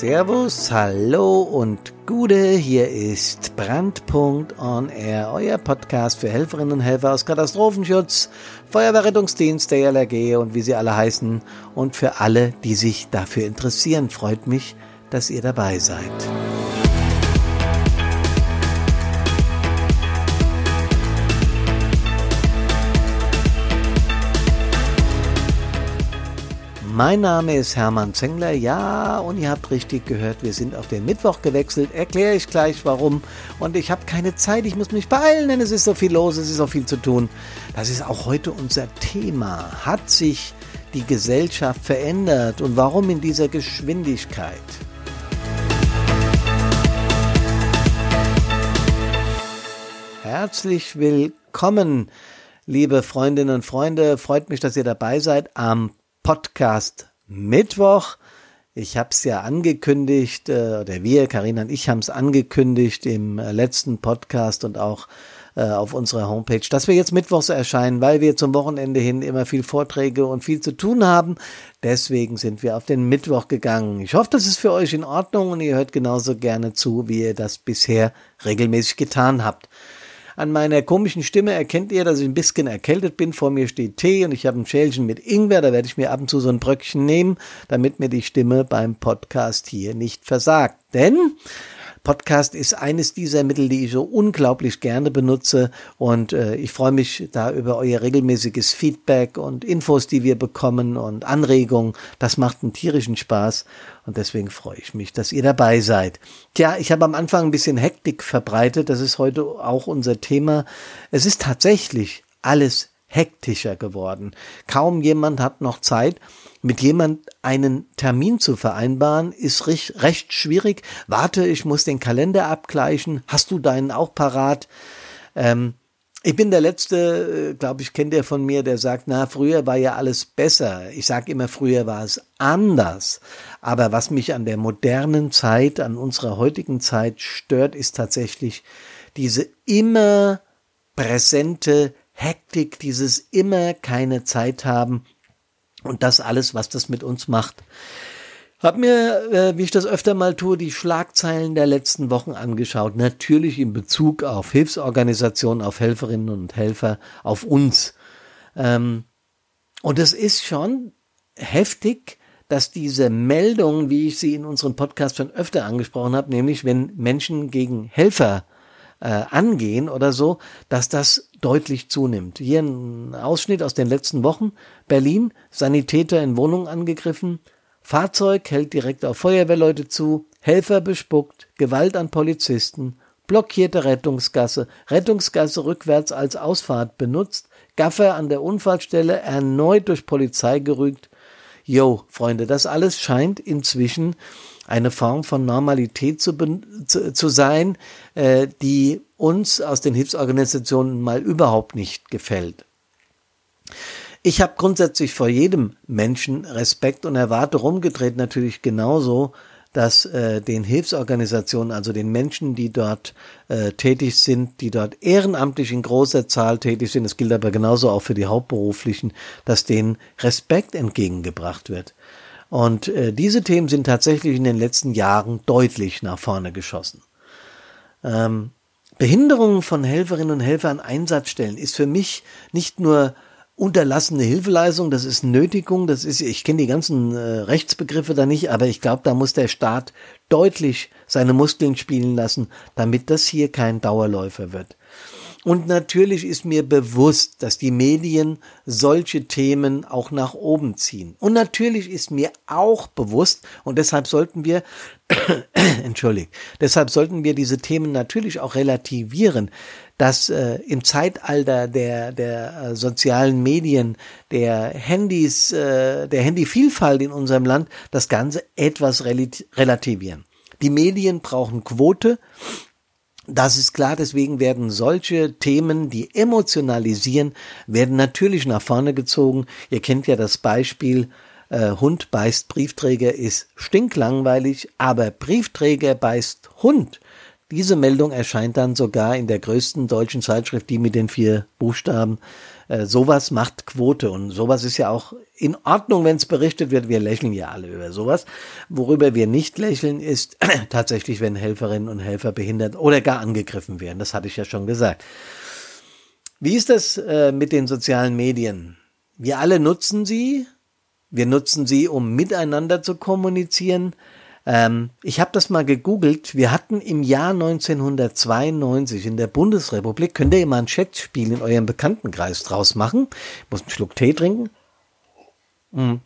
Servus, hallo und Gude, hier ist Brandpunkt on Air, euer Podcast für Helferinnen und Helfer aus Katastrophenschutz, Feuerwehrrettungsdienst, der LRG und wie sie alle heißen und für alle, die sich dafür interessieren, freut mich, dass ihr dabei seid. Mein Name ist Hermann Zengler, ja, und ihr habt richtig gehört, wir sind auf den Mittwoch gewechselt, erkläre ich gleich warum. Und ich habe keine Zeit, ich muss mich beeilen, denn es ist so viel los, es ist so viel zu tun. Das ist auch heute unser Thema. Hat sich die Gesellschaft verändert und warum in dieser Geschwindigkeit? Herzlich willkommen, liebe Freundinnen und Freunde. Freut mich, dass ihr dabei seid am Podcast Mittwoch. Ich habe es ja angekündigt, äh, oder wir, Karina und ich haben es angekündigt im äh, letzten Podcast und auch äh, auf unserer Homepage, dass wir jetzt Mittwochs erscheinen, weil wir zum Wochenende hin immer viel Vorträge und viel zu tun haben. Deswegen sind wir auf den Mittwoch gegangen. Ich hoffe, das ist für euch in Ordnung und ihr hört genauso gerne zu, wie ihr das bisher regelmäßig getan habt. An meiner komischen Stimme erkennt ihr, dass ich ein bisschen erkältet bin. Vor mir steht Tee und ich habe ein Schälchen mit Ingwer. Da werde ich mir ab und zu so ein Bröckchen nehmen, damit mir die Stimme beim Podcast hier nicht versagt. Denn Podcast ist eines dieser Mittel, die ich so unglaublich gerne benutze und äh, ich freue mich da über euer regelmäßiges Feedback und Infos, die wir bekommen und Anregungen. Das macht einen tierischen Spaß und deswegen freue ich mich, dass ihr dabei seid. Tja, ich habe am Anfang ein bisschen Hektik verbreitet, das ist heute auch unser Thema. Es ist tatsächlich alles hektischer geworden. Kaum jemand hat noch Zeit. Mit jemand einen Termin zu vereinbaren, ist recht, schwierig. Warte, ich muss den Kalender abgleichen. Hast du deinen auch parat? Ähm, ich bin der Letzte, äh, glaube ich, kennt der von mir, der sagt, na, früher war ja alles besser. Ich sage immer, früher war es anders. Aber was mich an der modernen Zeit, an unserer heutigen Zeit stört, ist tatsächlich diese immer präsente Hektik, dieses immer keine Zeit haben und das alles, was das mit uns macht. Hab mir, äh, wie ich das öfter mal tue, die Schlagzeilen der letzten Wochen angeschaut. Natürlich in Bezug auf Hilfsorganisationen, auf Helferinnen und Helfer, auf uns. Ähm, und es ist schon heftig, dass diese Meldung, wie ich sie in unserem Podcast schon öfter angesprochen habe, nämlich wenn Menschen gegen Helfer äh, angehen oder so, dass das deutlich zunimmt. Hier ein Ausschnitt aus den letzten Wochen. Berlin, Sanitäter in Wohnung angegriffen, Fahrzeug hält direkt auf Feuerwehrleute zu, Helfer bespuckt, Gewalt an Polizisten, blockierte Rettungsgasse, Rettungsgasse rückwärts als Ausfahrt benutzt, Gaffer an der Unfallstelle erneut durch Polizei gerügt. Jo, Freunde, das alles scheint inzwischen eine Form von Normalität zu, zu, zu sein, äh, die uns aus den Hilfsorganisationen mal überhaupt nicht gefällt. Ich habe grundsätzlich vor jedem Menschen Respekt und erwarte rumgedreht natürlich genauso, dass äh, den Hilfsorganisationen, also den Menschen, die dort äh, tätig sind, die dort ehrenamtlich in großer Zahl tätig sind, das gilt aber genauso auch für die Hauptberuflichen, dass denen Respekt entgegengebracht wird. Und äh, diese Themen sind tatsächlich in den letzten Jahren deutlich nach vorne geschossen. Ähm, Behinderungen von Helferinnen und Helfern an Einsatzstellen ist für mich nicht nur unterlassene Hilfeleistung, das ist Nötigung, das ist, ich kenne die ganzen äh, Rechtsbegriffe da nicht, aber ich glaube, da muss der Staat deutlich seine Muskeln spielen lassen, damit das hier kein Dauerläufer wird. Und natürlich ist mir bewusst, dass die Medien solche Themen auch nach oben ziehen. Und natürlich ist mir auch bewusst, und deshalb sollten wir, entschuldigt, deshalb sollten wir diese Themen natürlich auch relativieren, dass äh, im Zeitalter der, der äh, sozialen Medien, der Handys, äh, der Handyvielfalt in unserem Land das Ganze etwas relativieren. Die Medien brauchen Quote das ist klar, deswegen werden solche Themen, die emotionalisieren, werden natürlich nach vorne gezogen. Ihr kennt ja das Beispiel, äh, Hund beißt Briefträger ist stinklangweilig, aber Briefträger beißt Hund. Diese Meldung erscheint dann sogar in der größten deutschen Zeitschrift, die mit den vier Buchstaben. Äh, sowas macht Quote und sowas ist ja auch in Ordnung, wenn es berichtet wird. Wir lächeln ja alle über sowas. Worüber wir nicht lächeln, ist tatsächlich, wenn Helferinnen und Helfer behindert oder gar angegriffen werden. Das hatte ich ja schon gesagt. Wie ist das äh, mit den sozialen Medien? Wir alle nutzen sie. Wir nutzen sie, um miteinander zu kommunizieren. Ähm, ich habe das mal gegoogelt. Wir hatten im Jahr 1992 in der Bundesrepublik, könnt ihr mal ein Chatspiel in eurem Bekanntenkreis draus machen? Ich muss einen Schluck Tee trinken. Mhm.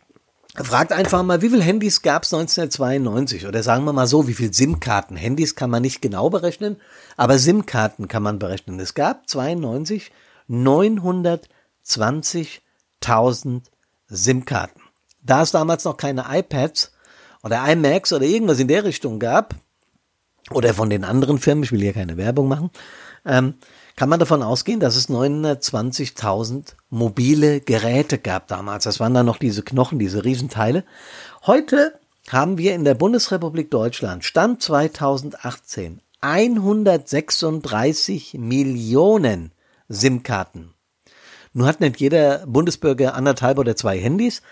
Fragt einfach mal, wie viele Handys gab es 1992? Oder sagen wir mal so, wie viele SIM-Karten? Handys kann man nicht genau berechnen, aber SIM-Karten kann man berechnen. Es gab 92 920.000 SIM-Karten. Da es damals noch keine iPads oder iMacs oder irgendwas in der Richtung gab, oder von den anderen Firmen, ich will hier keine Werbung machen, ähm, kann man davon ausgehen, dass es 920.000 mobile Geräte gab damals. Das waren dann noch diese Knochen, diese Riesenteile. Heute haben wir in der Bundesrepublik Deutschland, Stand 2018, 136 Millionen SIM-Karten. Nun hat nicht jeder Bundesbürger anderthalb oder zwei Handys,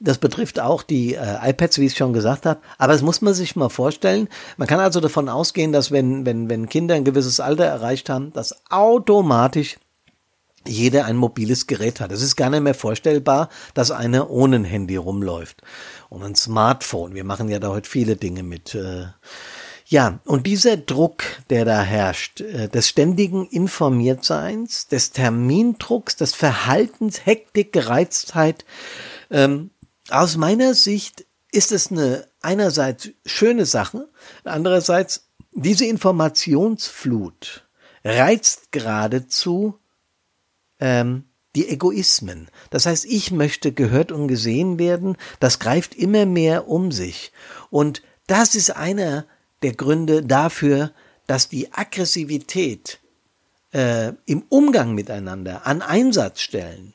das betrifft auch die äh, iPads, wie ich schon gesagt habe. Aber das muss man sich mal vorstellen. Man kann also davon ausgehen, dass wenn, wenn, wenn Kinder ein gewisses Alter erreicht haben, dass automatisch jeder ein mobiles Gerät hat. Es ist gar nicht mehr vorstellbar, dass einer ohne ein Handy rumläuft. Und ein Smartphone. Wir machen ja da heute viele Dinge mit. Äh, ja, und dieser Druck, der da herrscht, äh, des ständigen Informiertseins, des Termindrucks, des Verhaltens, Hektik, Gereiztheit, ähm, aus meiner Sicht ist es eine einerseits schöne Sache, andererseits diese Informationsflut reizt geradezu ähm, die Egoismen. Das heißt, ich möchte gehört und gesehen werden, das greift immer mehr um sich. Und das ist einer der Gründe dafür, dass die Aggressivität äh, im Umgang miteinander an Einsatzstellen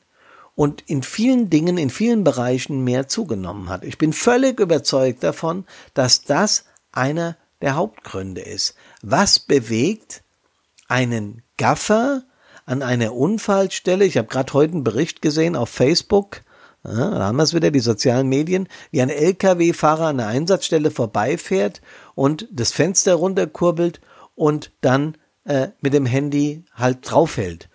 und in vielen Dingen, in vielen Bereichen mehr zugenommen hat. Ich bin völlig überzeugt davon, dass das einer der Hauptgründe ist. Was bewegt einen Gaffer an einer Unfallstelle? Ich habe gerade heute einen Bericht gesehen auf Facebook. Ja, da haben wir es wieder, die sozialen Medien, wie ein Lkw-Fahrer an der Einsatzstelle vorbeifährt und das Fenster runterkurbelt und dann äh, mit dem Handy halt draufhält.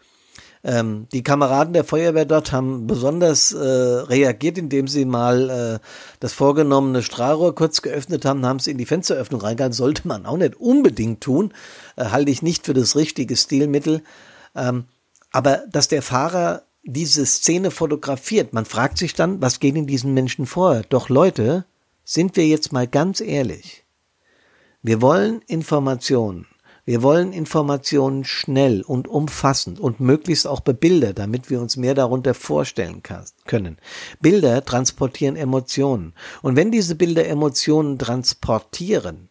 Ähm, die Kameraden der Feuerwehr dort haben besonders äh, reagiert, indem sie mal äh, das vorgenommene Strahlrohr kurz geöffnet haben, haben sie in die Fensteröffnung reingegangen. Sollte man auch nicht unbedingt tun, äh, halte ich nicht für das richtige Stilmittel. Ähm, aber dass der Fahrer diese Szene fotografiert, man fragt sich dann, was geht in diesen Menschen vor? Doch Leute, sind wir jetzt mal ganz ehrlich. Wir wollen Informationen. Wir wollen Informationen schnell und umfassend und möglichst auch bebildert, damit wir uns mehr darunter vorstellen können. Bilder transportieren Emotionen. Und wenn diese Bilder Emotionen transportieren,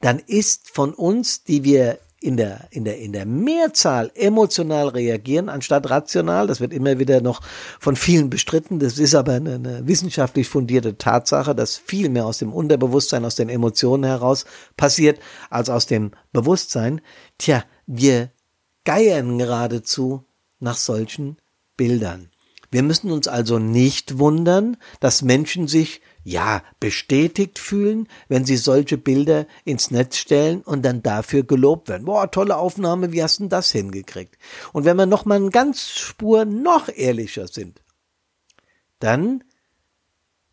dann ist von uns, die wir in der, in der, in der Mehrzahl emotional reagieren, anstatt rational. Das wird immer wieder noch von vielen bestritten. Das ist aber eine, eine wissenschaftlich fundierte Tatsache, dass viel mehr aus dem Unterbewusstsein, aus den Emotionen heraus passiert, als aus dem Bewusstsein. Tja, wir geiern geradezu nach solchen Bildern. Wir müssen uns also nicht wundern, dass Menschen sich ja, bestätigt fühlen, wenn sie solche Bilder ins Netz stellen und dann dafür gelobt werden. Boah, tolle Aufnahme, wie hast du denn das hingekriegt? Und wenn wir noch mal eine ganz Spur noch ehrlicher sind, dann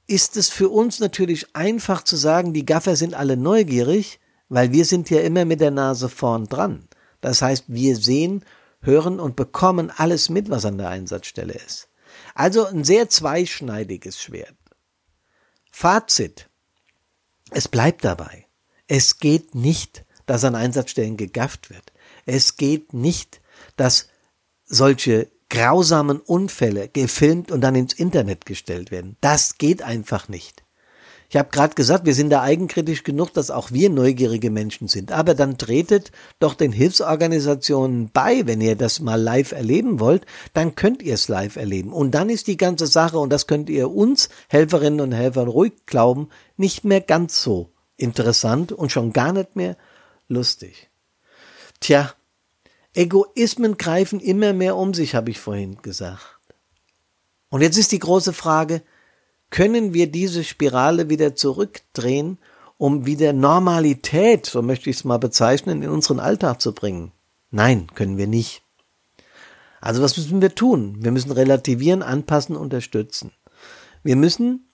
ist es für uns natürlich einfach zu sagen, die Gaffer sind alle neugierig, weil wir sind ja immer mit der Nase vorn dran. Das heißt, wir sehen, hören und bekommen alles mit, was an der Einsatzstelle ist. Also ein sehr zweischneidiges Schwert. Fazit. Es bleibt dabei. Es geht nicht, dass an Einsatzstellen gegafft wird. Es geht nicht, dass solche grausamen Unfälle gefilmt und dann ins Internet gestellt werden. Das geht einfach nicht. Ich habe gerade gesagt, wir sind da eigenkritisch genug, dass auch wir neugierige Menschen sind. Aber dann tretet doch den Hilfsorganisationen bei, wenn ihr das mal live erleben wollt, dann könnt ihr es live erleben. Und dann ist die ganze Sache, und das könnt ihr uns, Helferinnen und Helfern, ruhig glauben, nicht mehr ganz so interessant und schon gar nicht mehr lustig. Tja, Egoismen greifen immer mehr um sich, habe ich vorhin gesagt. Und jetzt ist die große Frage, können wir diese Spirale wieder zurückdrehen, um wieder Normalität, so möchte ich es mal bezeichnen, in unseren Alltag zu bringen? Nein, können wir nicht. Also was müssen wir tun? Wir müssen relativieren, anpassen, unterstützen. Wir müssen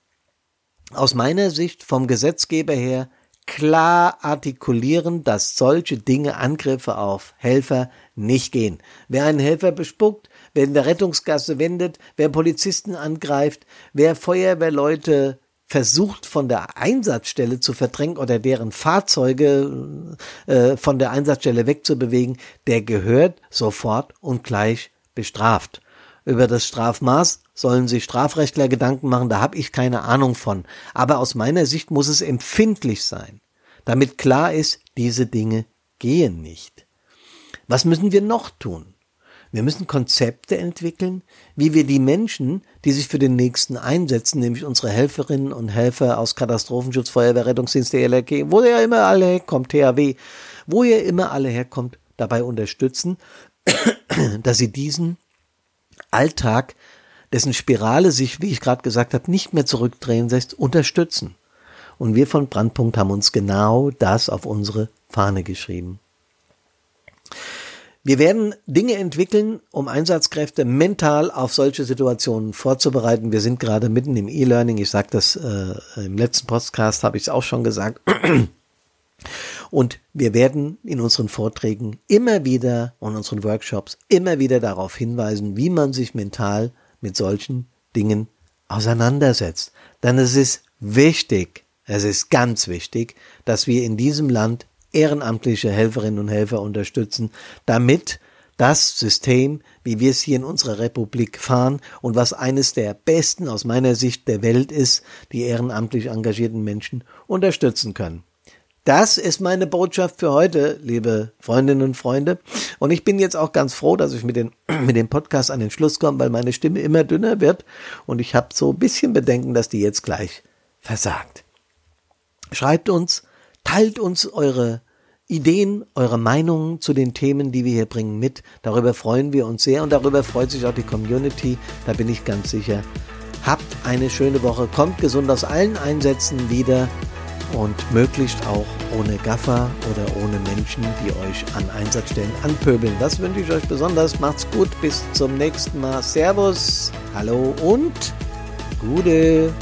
aus meiner Sicht vom Gesetzgeber her klar artikulieren, dass solche Dinge, Angriffe auf Helfer nicht gehen. Wer einen Helfer bespuckt, wer in der Rettungsgasse wendet, wer Polizisten angreift, wer Feuerwehrleute versucht von der Einsatzstelle zu verdrängen oder deren Fahrzeuge äh, von der Einsatzstelle wegzubewegen, der gehört sofort und gleich bestraft. Über das Strafmaß sollen sich Strafrechtler Gedanken machen, da habe ich keine Ahnung von. Aber aus meiner Sicht muss es empfindlich sein, damit klar ist, diese Dinge gehen nicht. Was müssen wir noch tun? Wir müssen Konzepte entwickeln, wie wir die Menschen, die sich für den Nächsten einsetzen, nämlich unsere Helferinnen und Helfer aus Katastrophenschutz, Feuerwehr, Rettungsdienst, DLRG, wo ihr immer alle herkommt, THW, wo ihr immer alle herkommt, dabei unterstützen, dass sie diesen Alltag, dessen Spirale sich, wie ich gerade gesagt habe, nicht mehr zurückdrehen lässt, unterstützen. Und wir von Brandpunkt haben uns genau das auf unsere Fahne geschrieben. Wir werden Dinge entwickeln, um Einsatzkräfte mental auf solche Situationen vorzubereiten. Wir sind gerade mitten im E-Learning. Ich sage das äh, im letzten Podcast, habe ich es auch schon gesagt. Und wir werden in unseren Vorträgen immer wieder und unseren Workshops immer wieder darauf hinweisen, wie man sich mental mit solchen Dingen auseinandersetzt. Denn es ist wichtig, es ist ganz wichtig, dass wir in diesem Land ehrenamtliche Helferinnen und Helfer unterstützen, damit das System, wie wir es hier in unserer Republik fahren und was eines der besten aus meiner Sicht der Welt ist, die ehrenamtlich engagierten Menschen unterstützen können. Das ist meine Botschaft für heute, liebe Freundinnen und Freunde. Und ich bin jetzt auch ganz froh, dass ich mit, den, mit dem Podcast an den Schluss komme, weil meine Stimme immer dünner wird und ich habe so ein bisschen Bedenken, dass die jetzt gleich versagt. Schreibt uns, teilt uns eure Ideen, eure Meinungen zu den Themen, die wir hier bringen, mit. Darüber freuen wir uns sehr und darüber freut sich auch die Community, da bin ich ganz sicher. Habt eine schöne Woche, kommt gesund aus allen Einsätzen wieder und möglichst auch ohne Gaffer oder ohne Menschen, die euch an Einsatzstellen anpöbeln. Das wünsche ich euch besonders. Macht's gut, bis zum nächsten Mal. Servus, hallo und Gute.